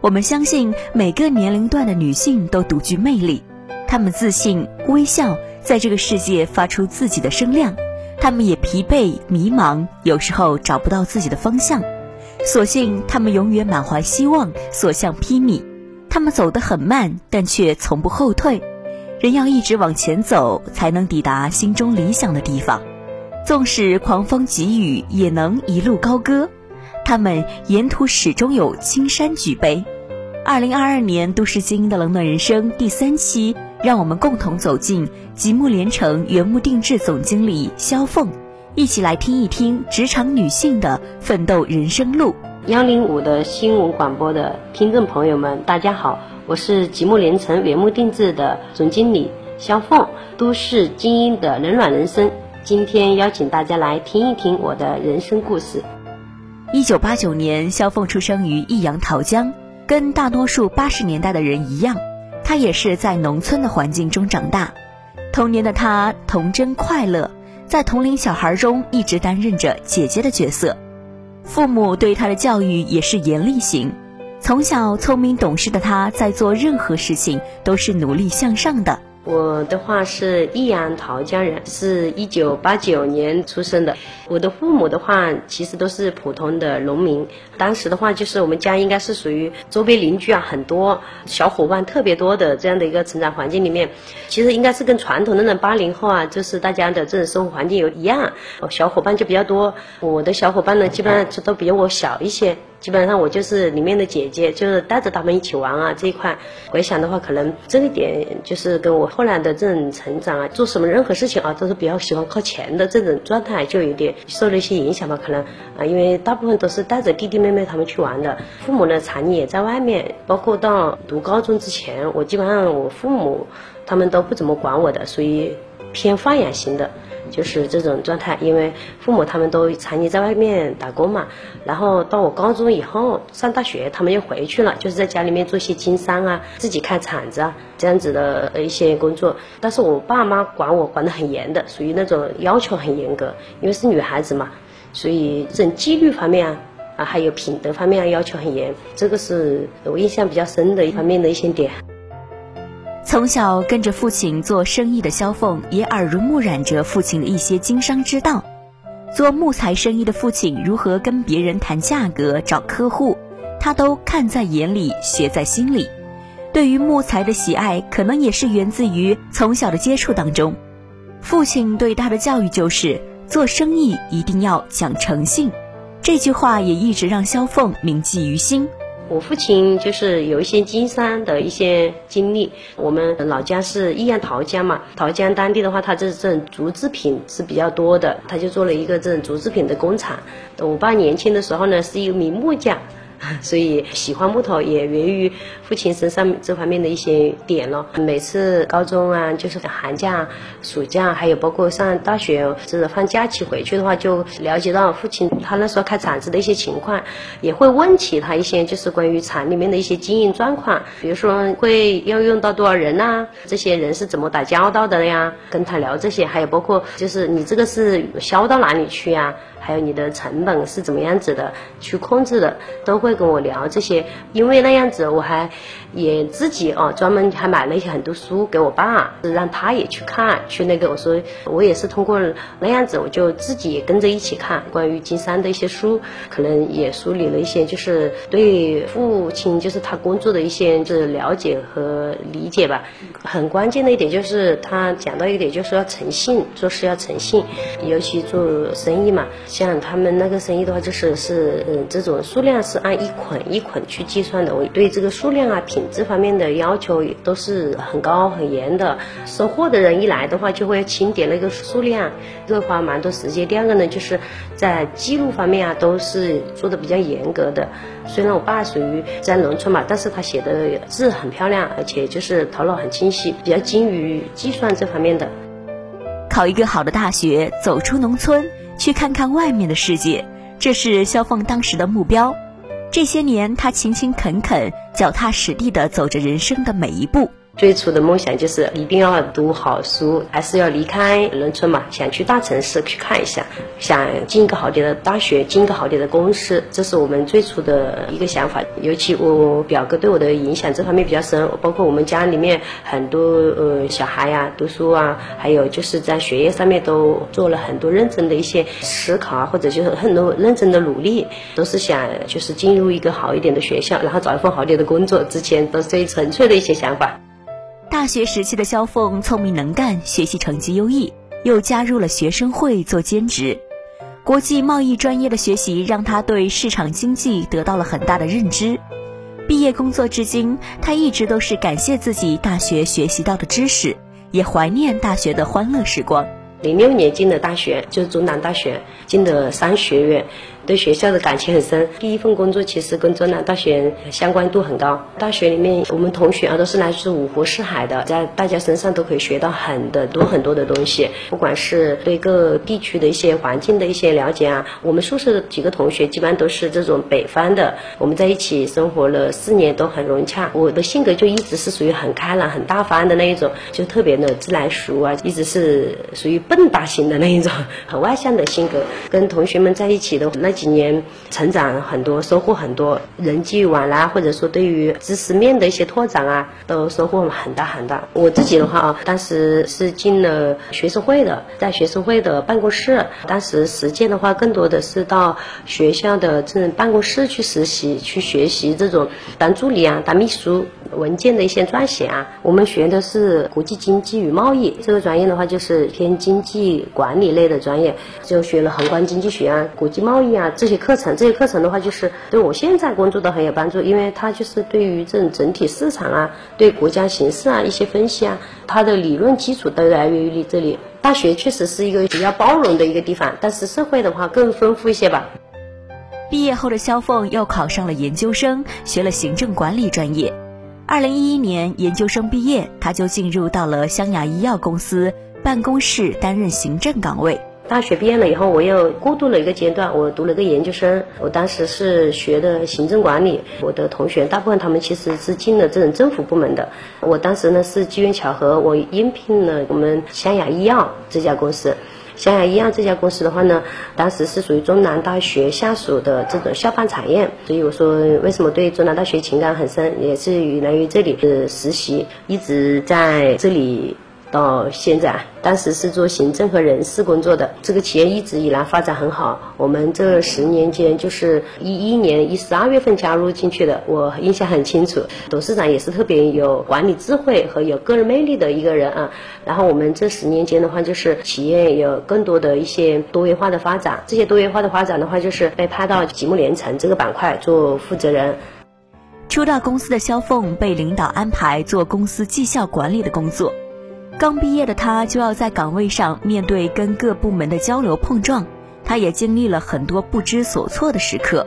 我们相信每个年龄段的女性都独具魅力。她们自信、微笑，在这个世界发出自己的声量。她们也疲惫、迷茫，有时候找不到自己的方向。所幸她们永远满怀希望，所向披靡。他们走得很慢，但却从不后退。人要一直往前走，才能抵达心中理想的地方。纵使狂风急雨，也能一路高歌。他们沿途始终有青山举杯。二零二二年都市精英的冷暖人生第三期，让我们共同走进吉木连城原木定制总经理肖凤，一起来听一听职场女性的奋斗人生路。幺零五的新闻广播的听众朋友们，大家好，我是吉木连城原木定制的总经理肖凤，都市精英的冷暖人生。今天邀请大家来听一听我的人生故事。一九八九年，肖凤出生于益阳桃江，跟大多数八十年代的人一样，她也是在农村的环境中长大。童年的她童真快乐，在同龄小孩中一直担任着姐姐的角色。父母对他的教育也是严厉型，从小聪明懂事的他，在做任何事情都是努力向上的。我的话是益阳桃江人，是一九八九年出生的。我的父母的话，其实都是普通的农民。当时的话，就是我们家应该是属于周边邻居啊，很多小伙伴特别多的这样的一个成长环境里面。其实应该是跟传统的那八零后啊，就是大家的这种生活环境有一样，小伙伴就比较多。我的小伙伴呢，基本上都比我小一些。基本上我就是里面的姐姐，就是带着他们一起玩啊这一块。回想的话，可能这一点就是跟我后来的这种成长啊，做什么任何事情啊，都是比较喜欢靠前的这种状态，就有点受了一些影响吧。可能啊，因为大部分都是带着弟弟妹妹他们去玩的，父母呢常年也在外面，包括到读高中之前，我基本上我父母他们都不怎么管我的，属于偏放养型的。就是这种状态，因为父母他们都常年在外面打工嘛，然后到我高中以后上大学，他们又回去了，就是在家里面做些经商啊，自己开厂子啊这样子的一些工作。但是我爸妈管我管得很严的，属于那种要求很严格，因为是女孩子嘛，所以这种纪律方面啊，啊还有品德方面要求很严，这个是我印象比较深的一方面的一些点。从小跟着父亲做生意的萧凤，也耳濡目染着父亲的一些经商之道。做木材生意的父亲如何跟别人谈价格、找客户，他都看在眼里，学在心里。对于木材的喜爱，可能也是源自于从小的接触当中。父亲对他的教育就是：做生意一定要讲诚信。这句话也一直让萧凤铭记于心。我父亲就是有一些经商的一些经历。我们老家是益阳桃江嘛，桃江当地的话，它这这种竹制品是比较多的，他就做了一个这种竹制品的工厂。我爸年轻的时候呢，是一名木匠。所以喜欢木头也源于父亲身上这方面的一些点咯。每次高中啊，就是寒假、暑假，还有包括上大学，就是放假期回去的话，就了解到父亲他那时候开厂子的一些情况，也会问起他一些就是关于厂里面的一些经营状况，比如说会要用到多少人呐，这些人是怎么打交道的呀？跟他聊这些，还有包括就是你这个是销到哪里去呀？还有你的成本是怎么样子的去控制的，都会跟我聊这些。因为那样子，我还也自己哦专门还买了一些很多书给我爸，让他也去看，去那个我说我也是通过那样子，我就自己也跟着一起看关于经商的一些书，可能也梳理了一些就是对父亲就是他工作的一些就是了解和理解吧。很关键的一点就是他讲到一点就是要诚信，做事要诚信，尤其做生意嘛，像他们那个生意的话，就是是嗯这种数量是按一捆一捆去计算的，我对这个数量啊品质方面的要求也都是很高很严的。收货的人一来的话，就会清点那个数量，这花蛮多时间。第二个呢，就是在记录方面啊，都是做的比较严格的。虽然我爸属于在农村嘛，但是他写的字很漂亮，而且就是头脑很清晰，比较精于计算这方面的。考一个好的大学，走出农村，去看看外面的世界，这是肖凤当时的目标。这些年，他勤勤恳恳、脚踏实地地走着人生的每一步。最初的梦想就是一定要读好书，还是要离开农村嘛，想去大城市去看一下，想进一个好点的大学，进一个好点的公司，这是我们最初的一个想法。尤其我表哥对我的影响这方面比较深，包括我们家里面很多呃小孩呀，读书啊，还有就是在学业上面都做了很多认真的一些思考啊，或者就是很多认真的努力，都是想就是进入一个好一点的学校，然后找一份好点的工作。之前都是最纯粹的一些想法。大学时期的肖凤聪明能干，学习成绩优异，又加入了学生会做兼职。国际贸易专业的学习让他对市场经济得到了很大的认知。毕业工作至今，他一直都是感谢自己大学学习到的知识，也怀念大学的欢乐时光。零六年进的大学，就是中南大学进的商学院。对学校的感情很深，第一份工作其实跟中南大学相关度很高。大学里面，我们同学啊都是来自五湖四海的，在大家身上都可以学到很多很多的东西，不管是对各地区的一些环境的一些了解啊。我们宿舍的几个同学基本上都是这种北方的，我们在一起生活了四年都很融洽。我的性格就一直是属于很开朗、很大方的那一种，就特别的自来熟啊，一直是属于笨大型的那一种，很外向的性格。跟同学们在一起的那。几年成长很多，收获很多，人际往来或者说对于知识面的一些拓展啊，都收获很大很大。我自己的话啊，当时是进了学生会的，在学生会的办公室，当时实践的话，更多的是到学校的这种办公室去实习，去学习这种当助理啊，当秘书。文件的一些撰写啊，我们学的是国际经济与贸易这个专业的话，就是偏经济管理类的专业，就学了宏观经济学啊、国际贸易啊这些课程。这些课程的话，就是对我现在工作都很有帮助，因为它就是对于这种整体市场啊、对国家形势啊一些分析啊，它的理论基础都来源于你这里。大学确实是一个比较包容的一个地方，但是社会的话更丰富一些吧。毕业后的肖凤又考上了研究生，学了行政管理专业。二零一一年研究生毕业，他就进入到了湘雅医药公司办公室担任行政岗位。大学毕业了以后，我又过渡了一个阶段，我读了个研究生。我当时是学的行政管理，我的同学大部分他们其实是进了这种政府部门的。我当时呢是机缘巧合，我应聘了我们湘雅医药这家公司。湘雅医药这家公司的话呢，当时是属于中南大学下属的这种校办产业，所以我说为什么对中南大学情感很深，也是源于这里的实习，一直在这里。到现在，当时是做行政和人事工作的。这个企业一直以来发展很好。我们这十年间，就是一一年一十二月份加入进去的，我印象很清楚。董事长也是特别有管理智慧和有个人魅力的一个人啊。然后我们这十年间的话，就是企业有更多的一些多元化的发展。这些多元化的发展的话，就是被派到吉木连城这个板块做负责人。初到公司的肖凤被领导安排做公司绩效管理的工作。刚毕业的他就要在岗位上面对跟各部门的交流碰撞，他也经历了很多不知所措的时刻。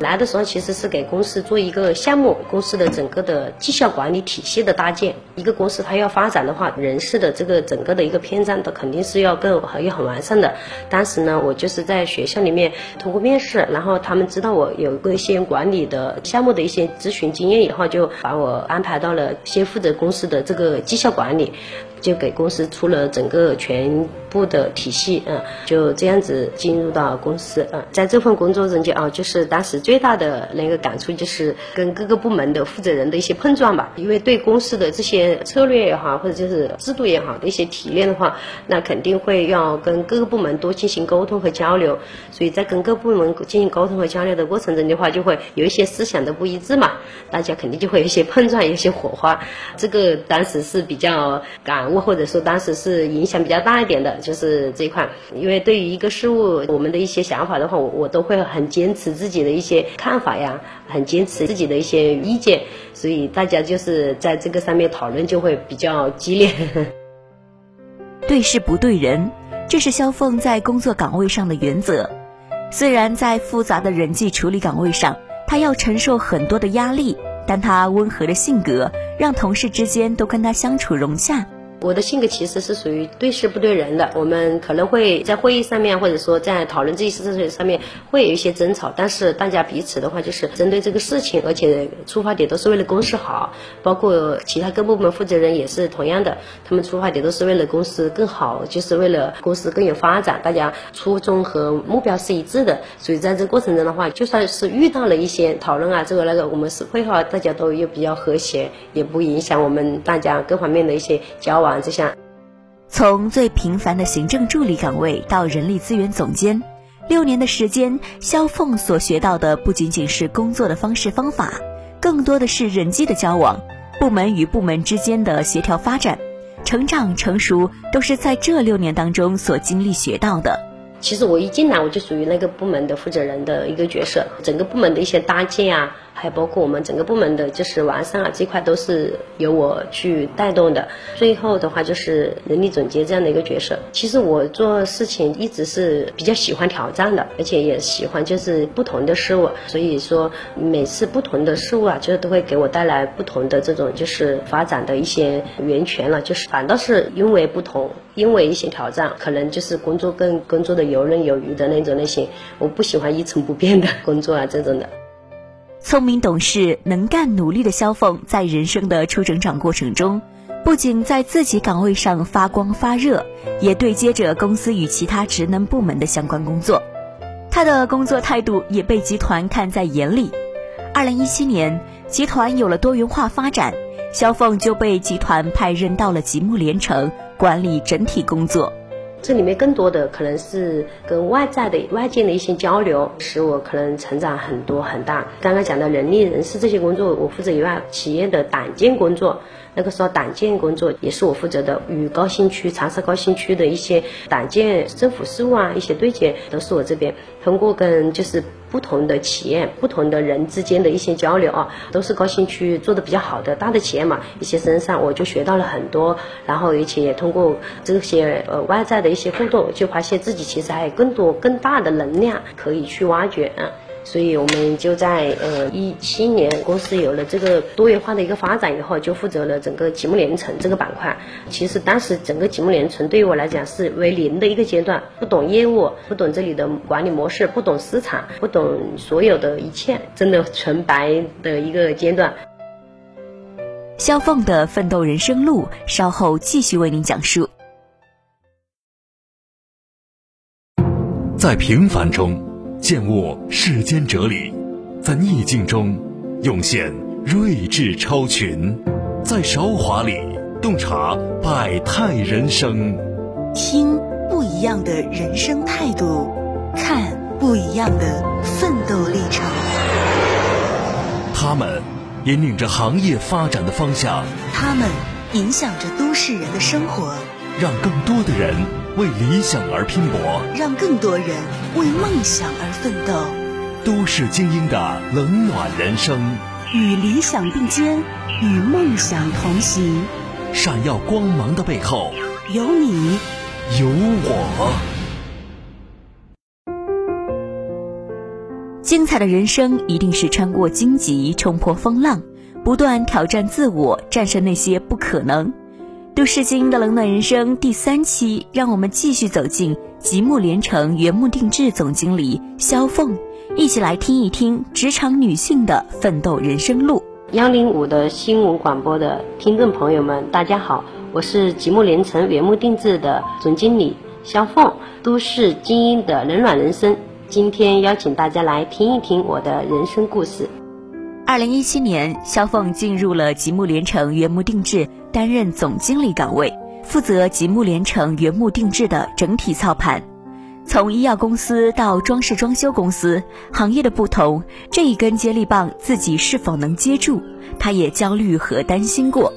来的时候其实是给公司做一个项目，公司的整个的绩效管理体系的搭建。一个公司它要发展的话，人事的这个整个的一个篇章都肯定是要更要很完善的。当时呢，我就是在学校里面通过面试，然后他们知道我有一个一些管理的项目的一些咨询经验以后，就把我安排到了先负责公司的这个绩效管理。就给公司出了整个全部的体系，嗯，就这样子进入到公司，嗯，在这份工作中间啊，就是当时最大的那个感触就是跟各个部门的负责人的一些碰撞吧，因为对公司的这些策略也好，或者就是制度也好的一些提炼的话，那肯定会要跟各个部门多进行沟通和交流，所以在跟各部门进行沟通和交流的过程中的话，就会有一些思想的不一致嘛，大家肯定就会有一些碰撞，有一些火花，这个当时是比较感悟，或者说当时是影响比较大一点的。就是这一块，因为对于一个事物，我们的一些想法的话，我我都会很坚持自己的一些看法呀，很坚持自己的一些意见，所以大家就是在这个上面讨论人就会比较激烈。对事不对人，这是肖凤在工作岗位上的原则。虽然在复杂的人际处理岗位上，她要承受很多的压力，但她温和的性格让同事之间都跟她相处融洽。我的性格其实是属于对事不对人的，我们可能会在会议上面，或者说在讨论这些事情上面会有一些争吵，但是大家彼此的话就是针对这个事情，而且出发点都是为了公司好，包括其他各部门负责人也是同样的，他们出发点都是为了公司更好，就是为了公司更有发展，大家初衷和目标是一致的，所以在这过程中的话，就算是遇到了一些讨论啊，这个那个，我们是会话，大家都又比较和谐，也不影响我们大家各方面的一些交往。这项，从最平凡的行政助理岗位到人力资源总监，六年的时间，肖凤所学到的不仅仅是工作的方式方法，更多的是人际的交往，部门与部门之间的协调发展，成长成熟都是在这六年当中所经历学到的。其实我一进来我就属于那个部门的负责人的一个角色，整个部门的一些搭建啊。还包括我们整个部门的，就是完善啊这块都是由我去带动的。最后的话就是人力总监这样的一个角色。其实我做事情一直是比较喜欢挑战的，而且也喜欢就是不同的事物。所以说每次不同的事物啊，就是都会给我带来不同的这种就是发展的一些源泉了。就是反倒是因为不同，因为一些挑战，可能就是工作更工作的游刃有余的那种类型。我不喜欢一成不变的工作啊这种的。聪明懂事、能干努力的肖凤，在人生的初成长过程中，不仅在自己岗位上发光发热，也对接着公司与其他职能部门的相关工作。他的工作态度也被集团看在眼里。二零一七年，集团有了多元化发展，肖凤就被集团派任到了吉木连城，管理整体工作。这里面更多的可能是跟外在的外界的一些交流，使我可能成长很多很大。刚刚讲的人力人事这些工作，我负责以外，企业的党建工作，那个时候党建工作也是我负责的，与高新区、长沙高新区的一些党建政府事务啊，一些对接都是我这边。通过跟就是。不同的企业、不同的人之间的一些交流啊，都是高新区做的比较好的大的企业嘛，一些身上我就学到了很多，然后而且也通过这些呃外在的一些互动，就发现自己其实还有更多更大的能量可以去挖掘啊。所以我们就在呃一七年，公司有了这个多元化的一个发展以后，就负责了整个积木连城这个板块。其实当时整个积木连城对于我来讲是为零的一个阶段，不懂业务，不懂这里的管理模式，不懂市场，不懂所有的一切，真的纯白的一个阶段。肖凤的奋斗人生路，稍后继续为您讲述。在平凡中。见悟世间哲理，在逆境中涌现睿智超群，在韶华里洞察百态人生，听不一样的人生态度，看不一样的奋斗历程。他们引领着行业发展的方向，他们影响着都市人的生活，让更多的人为理想而拼搏，让更多人。为梦想而奋斗，都市精英的冷暖人生，与理想并肩，与梦想同行。闪耀光芒的背后，有你，有我。精彩的人生一定是穿过荆棘，冲破风浪，不断挑战自我，战胜那些不可能。都市精英的冷暖人生第三期，让我们继续走进吉木连城原木定制总经理肖凤，一起来听一听职场女性的奋斗人生路。幺零五的新闻广播的听众朋友们，大家好。我是吉木连城原木定制的总经理肖凤，都市精英的冷暖人生。今天邀请大家来听一听我的人生故事。二零一七年，肖凤进入了吉木连城原木定制，担任总经理岗位，负责吉木联城原木定制的整体操盘。从医药公司到装饰装修公司，行业的不同，这一根接力棒自己是否能接住，他也焦虑和担心过。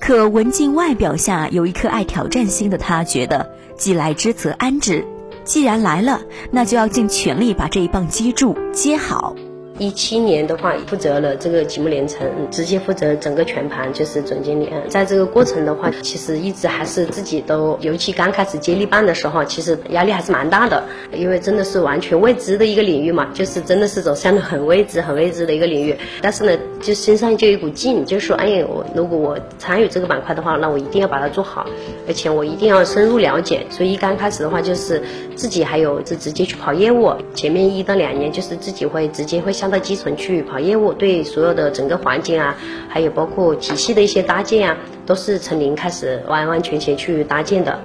可文静外表下有一颗爱挑战心的他，觉得既来之则安之，既然来了，那就要尽全力把这一棒接住、接好。一七年的话，负责了这个吉木联城，直接负责整个全盘，就是总经理。在这个过程的话，其实一直还是自己都，尤其刚开始接力棒的时候，其实压力还是蛮大的，因为真的是完全未知的一个领域嘛，就是真的是走向了很未知、很未知的一个领域。但是呢，就身上就有一股劲，就说，哎呀，我如果我参与这个板块的话，那我一定要把它做好，而且我一定要深入了解。所以一刚开始的话，就是自己还有就直接去跑业务，前面一到两年就是自己会直接会。上到基层去跑业务，对所有的整个环境啊，还有包括体系的一些搭建啊，都是从零开始完完全全去搭建的。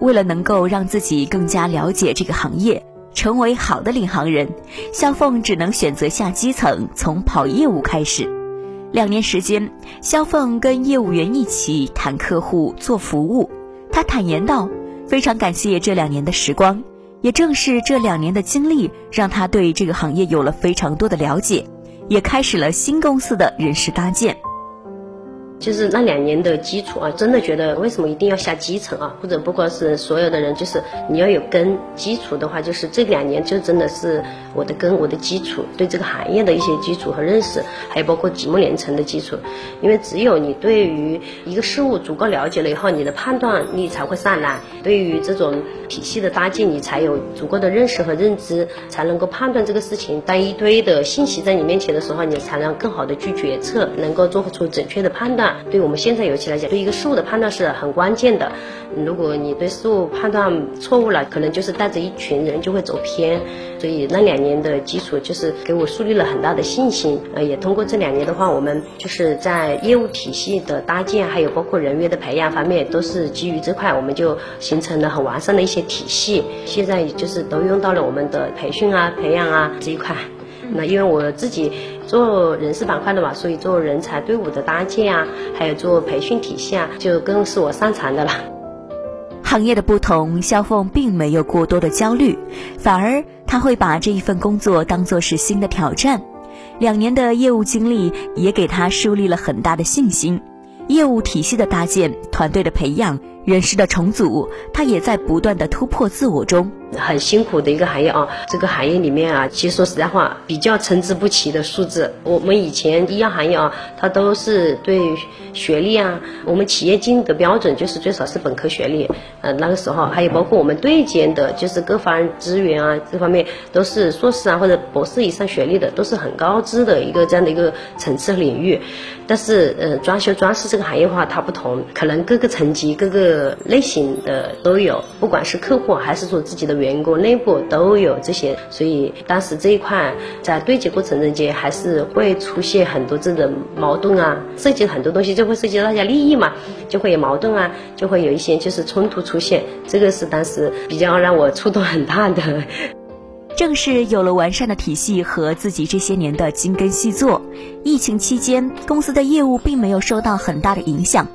为了能够让自己更加了解这个行业，成为好的领航人，肖凤只能选择下基层，从跑业务开始。两年时间，肖凤跟业务员一起谈客户、做服务。他坦言道：“非常感谢这两年的时光。”也正是这两年的经历，让他对这个行业有了非常多的了解，也开始了新公司的人事搭建。就是那两年的基础啊，真的觉得为什么一定要下基层啊？或者不光是所有的人，就是你要有根基础的话，就是这两年就真的是我的根，我的基础，对这个行业的一些基础和认识，还有包括积木连成的基础。因为只有你对于一个事物足够了解了以后，你的判断力才会上来。对于这种体系的搭建，你才有足够的认识和认知，才能够判断这个事情。当一堆的信息在你面前的时候，你才能更好的去决策，能够做出准确的判断。对我们现在尤其来讲，对一个事物的判断是很关键的。如果你对事物判断错误了，可能就是带着一群人就会走偏。所以那两年的基础就是给我树立了很大的信心。呃，也通过这两年的话，我们就是在业务体系的搭建，还有包括人员的培养方面，都是基于这块，我们就形成了很完善的一些体系。现在就是都用到了我们的培训啊、培养啊这一块。那因为我自己做人事板块的嘛，所以做人才队伍的搭建啊，还有做培训体系啊，就更是我擅长的了。行业的不同，肖凤并没有过多的焦虑，反而他会把这一份工作当做是新的挑战。两年的业务经历也给他树立了很大的信心。业务体系的搭建、团队的培养、人事的重组，他也在不断的突破自我中。很辛苦的一个行业啊，这个行业里面啊，其实说实在话，比较参差不齐的数字。我们以前医药行业啊，它都是对学历啊，我们企业经营的标准就是最少是本科学历。呃，那个时候还有包括我们对接的，就是各方资源啊，这方面都是硕士啊或者博士以上学历的，都是很高知的一个这样的一个层次领域。但是呃，装修装饰这个行业的话，它不同，可能各个层级、各个类型的都有，不管是客户还是说自己的。员工内部都有这些，所以当时这一块在对接过程中间还是会出现很多这种矛盾啊，涉及很多东西就会涉及到大家利益嘛，就会有矛盾啊，就会有一些就是冲突出现，这个是当时比较让我触动很大的。正是有了完善的体系和自己这些年的精耕细作，疫情期间公司的业务并没有受到很大的影响，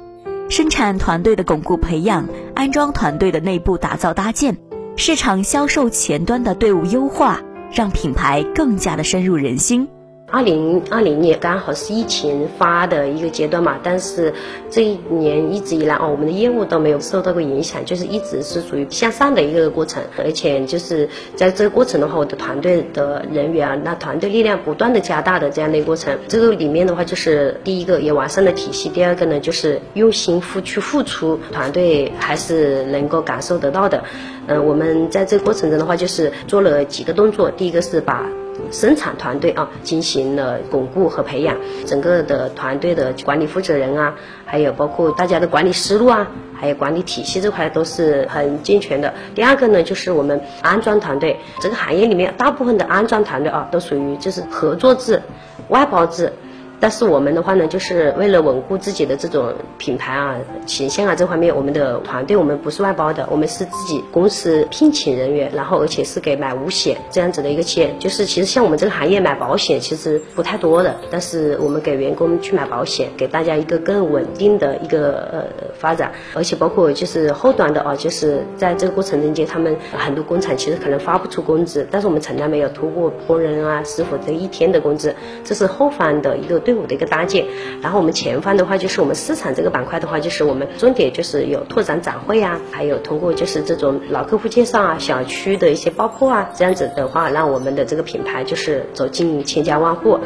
生产团队的巩固培养，安装团队的内部打造搭建。市场销售前端的队伍优化，让品牌更加的深入人心。二零二零年刚好是疫情发的一个阶段嘛，但是这一年一直以来哦，我们的业务都没有受到过影响，就是一直是属于向上的一个过程。而且就是在这个过程的话，我的团队的人员啊，那团队力量不断的加大的这样的一个过程。这个里面的话，就是第一个也完善了体系，第二个呢就是用心付去付出，团队还是能够感受得到的。嗯，我们在这个过程中的话，就是做了几个动作，第一个是把。生产团队啊，进行了巩固和培养，整个的团队的管理负责人啊，还有包括大家的管理思路啊，还有管理体系这块都是很健全的。第二个呢，就是我们安装团队，这个行业里面大部分的安装团队啊，都属于就是合作制、外包制。但是我们的话呢，就是为了稳固自己的这种品牌啊、形象啊这方面，我们的团队我们不是外包的，我们是自己公司聘请人员，然后而且是给买五险这样子的一个企业。就是其实像我们这个行业买保险其实不太多的，但是我们给员工去买保险，给大家一个更稳定的一个呃发展，而且包括就是后端的啊，就是在这个过程中间，他们很多工厂其实可能发不出工资，但是我们从来没有拖过工人啊、师傅这一天的工资，这是后方的一个。队伍的一个搭建，然后我们前方的话就是我们市场这个板块的话，就是我们重点就是有拓展展会啊，还有通过就是这种老客户介绍啊、小区的一些爆破啊，这样子的话，让我们的这个品牌就是走进千家万户。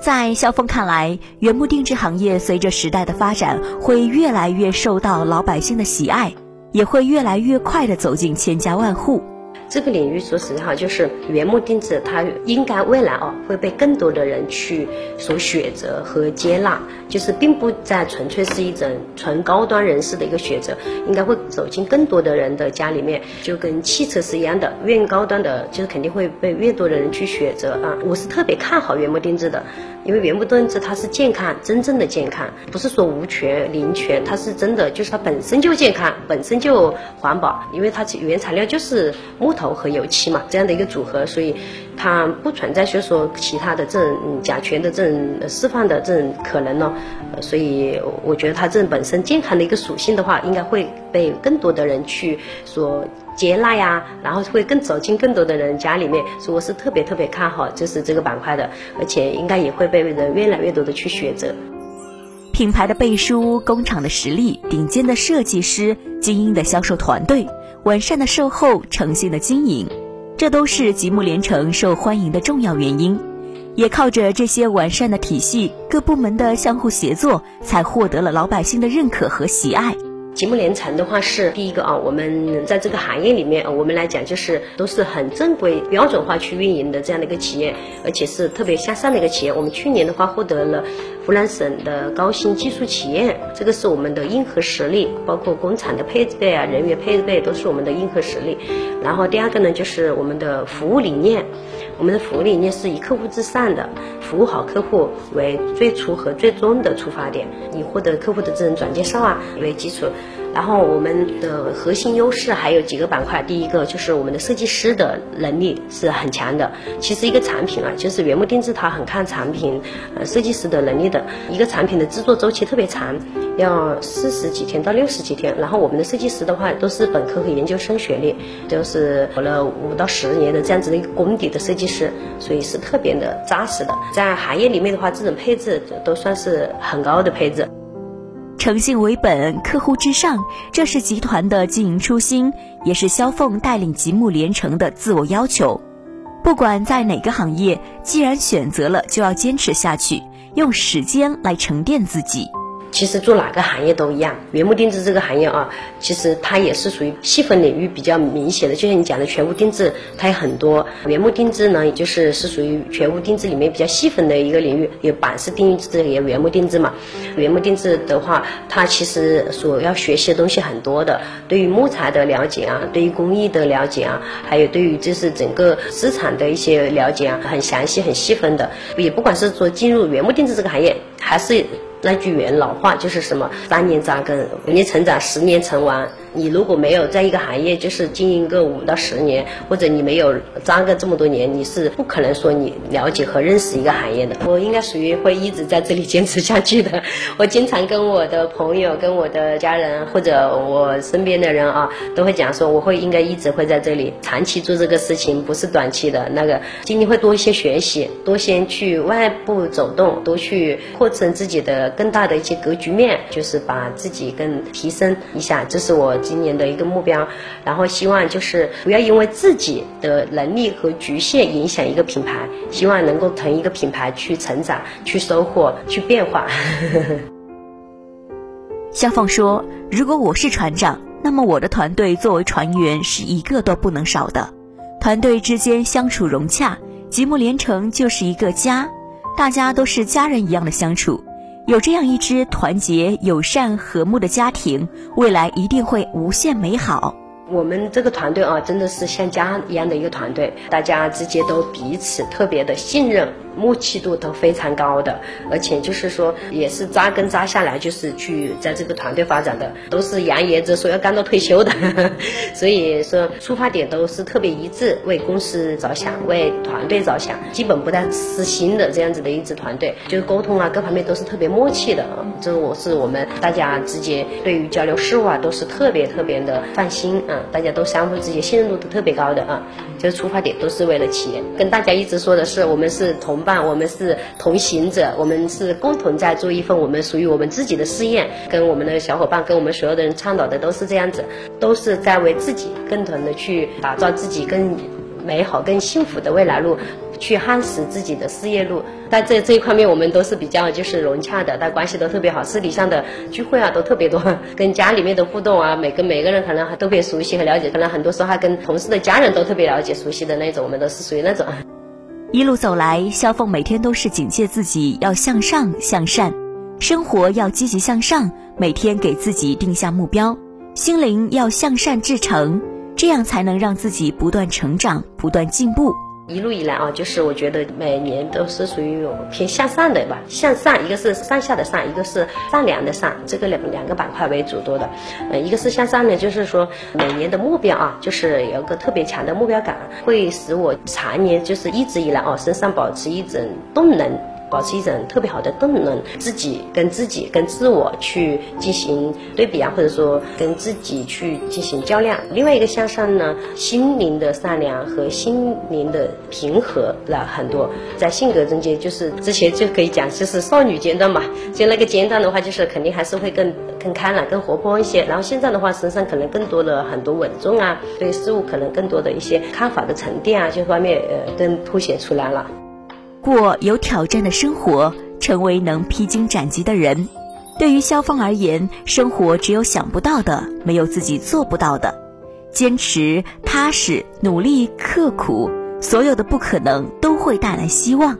在肖峰看来，原木定制行业随着时代的发展，会越来越受到老百姓的喜爱，也会越来越快的走进千家万户。这个领域，说实话，就是原木定制，它应该未来哦会被更多的人去所选择和接纳，就是并不再纯粹是一种纯高端人士的一个选择，应该会走进更多的人的家里面，就跟汽车是一样的，越高端的，就是肯定会被越多的人去选择啊。我是特别看好原木定制的，因为原木定制它是健康，真正的健康，不是说无权零权，它是真的，就是它本身就健康，本身就环保，因为它原材料就是木头。和油漆嘛，这样的一个组合，所以它不存在就是说其他的这种甲醛的这种释放的这种可能呢。所以我觉得它这种本身健康的一个属性的话，应该会被更多的人去所接纳呀，然后会更走进更多的人家里面。所以我是特别特别看好就是这个板块的，而且应该也会被人越来越多的去选择。品牌的背书、工厂的实力、顶尖的设计师、精英的销售团队。完善的售后、诚信的经营，这都是吉木连城受欢迎的重要原因。也靠着这些完善的体系，各部门的相互协作，才获得了老百姓的认可和喜爱。吉木连城的话是第一个啊，我们在这个行业里面，我们来讲就是都是很正规、标准化去运营的这样的一个企业，而且是特别向上的一个企业。我们去年的话获得了湖南省的高新技术企业，这个是我们的硬核实力，包括工厂的配备啊、人员配备都是我们的硬核实力。然后第二个呢，就是我们的服务理念，我们的服务理念是以客户至上的，服务好客户为最初和最终的出发点，以获得客户的这种转介绍啊为基础。然后我们的核心优势还有几个板块，第一个就是我们的设计师的能力是很强的。其实一个产品啊，就是原木定制，它很看产品呃设计师的能力的。一个产品的制作周期特别长，要四十几天到六十几天。然后我们的设计师的话，都是本科和研究生学历，都是有了五到十年的这样子的一个功底的设计师，所以是特别的扎实的。在行业里面的话，这种配置都算是很高的配置。诚信为本，客户至上，这是集团的经营初心，也是肖凤带领吉木连城的自我要求。不管在哪个行业，既然选择了，就要坚持下去，用时间来沉淀自己。其实做哪个行业都一样，原木定制这个行业啊，其实它也是属于细分领域比较明显的。就像你讲的全屋定制，它有很多原木定制呢，也就是是属于全屋定制里面比较细分的一个领域。有板式定制，也有原木定制嘛。原木定制的话，它其实所要学习的东西很多的，对于木材的了解啊，对于工艺的了解啊，还有对于就是整个市场的一些了解啊，很详细、很细分的。也不管是说进入原木定制这个行业，还是。那句原老话就是什么？三年扎根，五年成长，十年成王。你如果没有在一个行业就是经营个五到十年，或者你没有扎个这么多年，你是不可能说你了解和认识一个行业的。我应该属于会一直在这里坚持下去的。我经常跟我的朋友、跟我的家人或者我身边的人啊，都会讲说，我会应该一直会在这里长期做这个事情，不是短期的。那个今年会多一些学习，多先去外部走动，多去扩展自己的更大的一些格局面，就是把自己更提升一下。这是我。今年的一个目标，然后希望就是不要因为自己的能力和局限影响一个品牌，希望能够同一个品牌去成长、去收获、去变化。肖凤说：“如果我是船长，那么我的团队作为船员是一个都不能少的。团队之间相处融洽，吉木连城就是一个家，大家都是家人一样的相处。”有这样一支团结、友善、和睦的家庭，未来一定会无限美好。我们这个团队啊，真的是像家一样的一个团队，大家之间都彼此特别的信任。默契度都非常高的，而且就是说也是扎根扎下来，就是去在这个团队发展的，都是扬言着说要干到退休的，所以说出发点都是特别一致，为公司着想，为团队着想，基本不带私心的这样子的一支团队，就是沟通啊各方面都是特别默契的，这我是我们大家之间对于交流事务啊都是特别特别的放心啊，大家都相互之间信任度都特别高的啊，就是出发点都是为了企业，跟大家一直说的是我们是同。伴，我们是同行者，我们是共同在做一份我们属于我们自己的试验，跟我们的小伙伴，跟我们所有的人倡导的都是这样子，都是在为自己共同的去打造自己更美好、更幸福的未来路，去夯实自己的事业路。在这这一方面，我们都是比较就是融洽的，但关系都特别好，私底下的聚会啊都特别多，跟家里面的互动啊，每个每个人可能还特别熟悉和了解，可能很多时候还跟同事的家人都特别了解、熟悉的那种，我们都是属于那种。一路走来，肖凤每天都是警戒自己要向上向善，生活要积极向上，每天给自己定下目标，心灵要向善至诚，这样才能让自己不断成长，不断进步。一路以来啊，就是我觉得每年都是属于有偏向上的吧，向上，一个是上下的上，一个是善良的善，这个两两个板块为主多的。呃，一个是向上呢，就是说每年的目标啊，就是有个特别强的目标感，会使我常年就是一直以来啊，身上保持一种动能。保持一种特别好的动能，自己跟自己、跟自我去进行对比啊，或者说跟自己去进行较量。另外一个向上呢，心灵的善良和心灵的平和了很多。在性格中间，就是之前就可以讲，就是少女阶段嘛，就那个阶段的话，就是肯定还是会更更开朗、更活泼一些。然后现在的话，身上可能更多的很多稳重啊，对事物可能更多的一些看法的沉淀啊，这方面呃更凸显出来了。过有挑战的生活，成为能披荆斩棘的人。对于肖芳而言，生活只有想不到的，没有自己做不到的。坚持、踏实、努力、刻苦，所有的不可能都会带来希望。